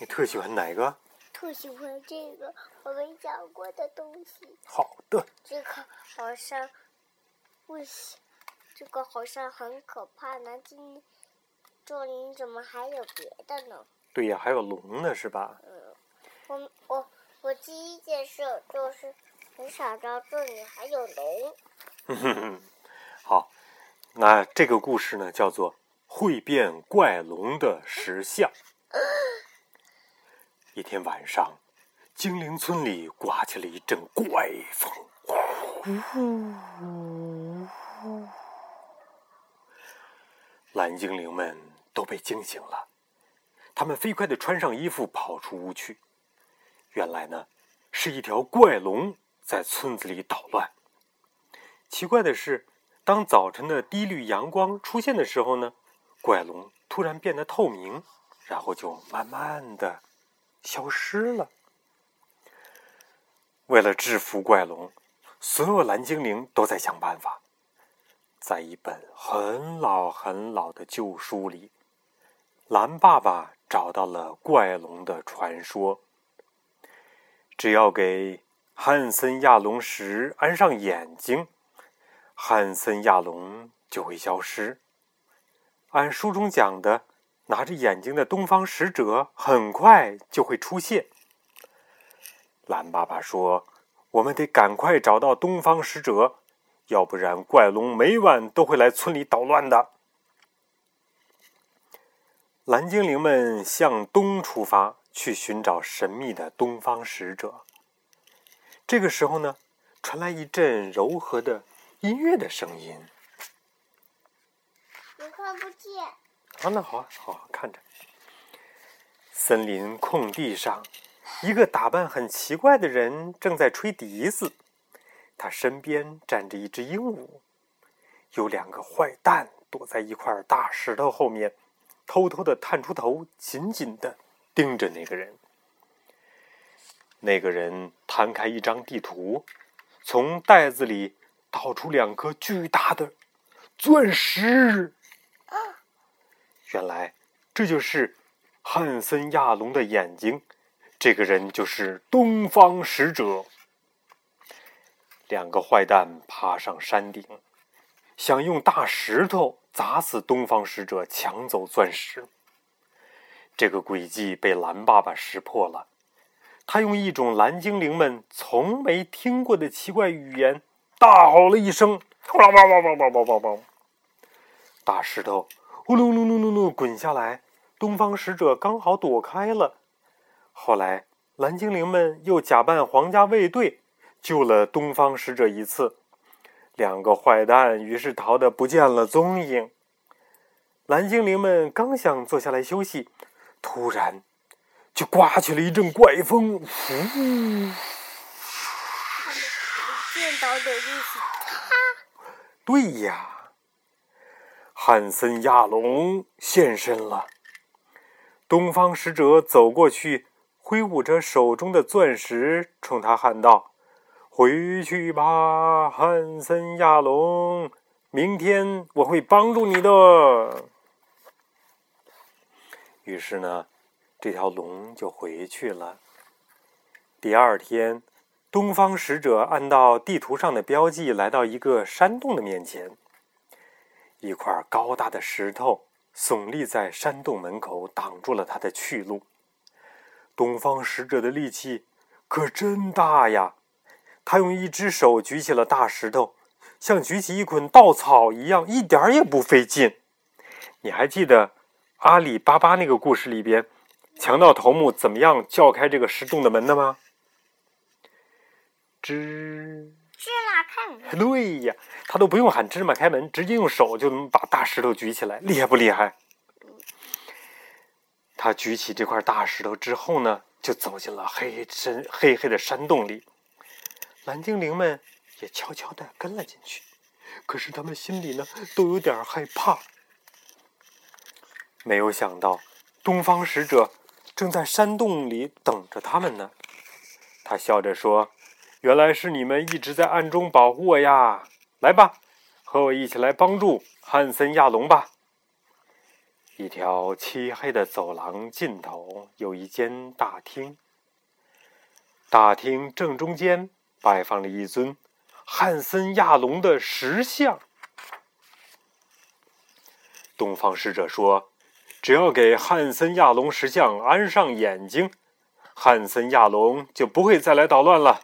你特喜欢哪个？特喜欢这个我们讲过的东西。好的。这个好像，不行？这个好像很可怕呢。今这里怎么还有别的呢？对呀，还有龙呢，是吧？嗯，我我我第一件事就是没想到这里还有龙。哼哼哼，好，那这个故事呢，叫做《会变怪龙的石像》。一天晚上，精灵村里刮起了一阵怪风，蓝精灵们都被惊醒了，他们飞快的穿上衣服，跑出屋去。原来呢，是一条怪龙在村子里捣乱。奇怪的是，当早晨的第一缕阳光出现的时候呢，怪龙突然变得透明，然后就慢慢的消失了。为了制服怪龙，所有蓝精灵都在想办法。在一本很老很老的旧书里，蓝爸爸找到了怪龙的传说。只要给汉森亚龙石安上眼睛。汉森亚龙就会消失。按书中讲的，拿着眼睛的东方使者很快就会出现。蓝爸爸说：“我们得赶快找到东方使者，要不然怪龙每晚都会来村里捣乱的。”蓝精灵们向东出发，去寻找神秘的东方使者。这个时候呢，传来一阵柔和的。音乐的声音，我看不见。啊，那好，好好看着。森林空地上，一个打扮很奇怪的人正在吹笛子，他身边站着一只鹦鹉，有两个坏蛋躲在一块大石头后面，偷偷的探出头，紧紧的盯着那个人。那个人摊开一张地图，从袋子里。掏出两颗巨大的钻石，原来这就是汉森亚龙的眼睛这个人就是东方使者。两个坏蛋爬上山顶想用大石头砸死东方使者抢走钻石。这个诡计被蓝爸爸识破了他用一种蓝精灵们从没听过的奇怪语言大吼了一声大石头呼噜噜噜噜噜滚下来，东方使者刚好躲开了。后来，蓝精灵们又假扮皇家卫队，救了东方使者一次。两个坏蛋于是逃得不见了踪影。蓝精灵们刚想坐下来休息，突然就刮起了一阵怪风，呼！到的就是他。对呀，汉森亚龙现身了。东方使者走过去，挥舞着手中的钻石，冲他喊道：“回去吧，汉森亚龙，明天我会帮助你的。”于是呢，这条龙就回去了。第二天。东方使者按照地图上的标记，来到一个山洞的面前。一块高大的石头耸立在山洞门口，挡住了他的去路。东方使者的力气可真大呀！他用一只手举起了大石头，像举起一捆稻草一样，一点儿也不费劲。你还记得阿里巴巴那个故事里边，强盗头目怎么样撬开这个石洞的门的吗？芝芝麻开门。对呀，他都不用喊芝麻开门，直接用手就能把大石头举起来，厉害不厉害？他举起这块大石头之后呢，就走进了黑深黑黑的山洞里。蓝精灵们也悄悄的跟了进去，可是他们心里呢都有点害怕。没有想到，东方使者正在山洞里等着他们呢。他笑着说。原来是你们一直在暗中保护我呀！来吧，和我一起来帮助汉森亚龙吧。一条漆黑的走廊尽头有一间大厅，大厅正中间摆放了一尊汉森亚龙的石像。东方使者说：“只要给汉森亚龙石像安上眼睛，汉森亚龙就不会再来捣乱了。”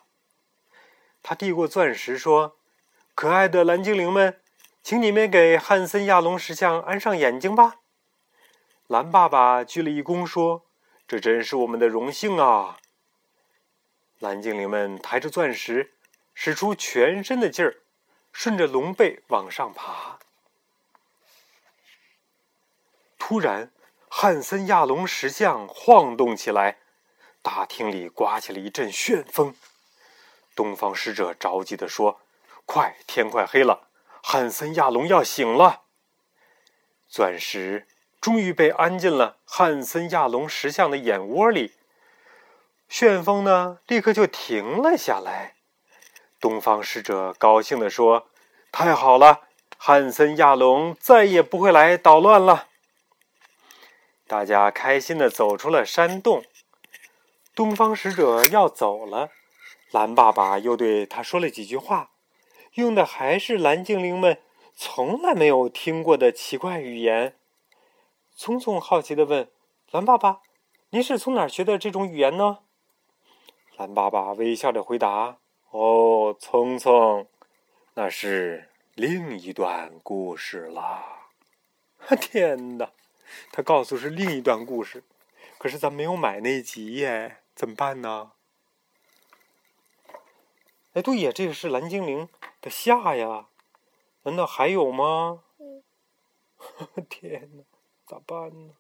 他递过钻石说：“可爱的蓝精灵们，请你们给汉森亚龙石像安上眼睛吧。”蓝爸爸鞠了一躬说：“这真是我们的荣幸啊！”蓝精灵们抬着钻石，使出全身的劲儿，顺着龙背往上爬。突然，汉森亚龙石像晃动起来，大厅里刮起了一阵旋风。东方使者着急地说：“快，天快黑了，汉森亚龙要醒了。”钻石终于被安进了汉森亚龙石像的眼窝里，旋风呢，立刻就停了下来。东方使者高兴地说：“太好了，汉森亚龙再也不会来捣乱了。”大家开心的走出了山洞。东方使者要走了，蓝爸爸又对他说了几句话，用的还是蓝精灵们从来没有听过的奇怪语言。聪聪好奇的问：“蓝爸爸，您是从哪儿学的这种语言呢？”蓝爸爸微笑着回答：“哦，聪聪，那是另一段故事了。”天哪！他告诉是另一段故事，可是咱没有买那集耶，怎么办呢？哎，对呀，这个是蓝精灵的下呀，难道还有吗？天哪，咋办呢？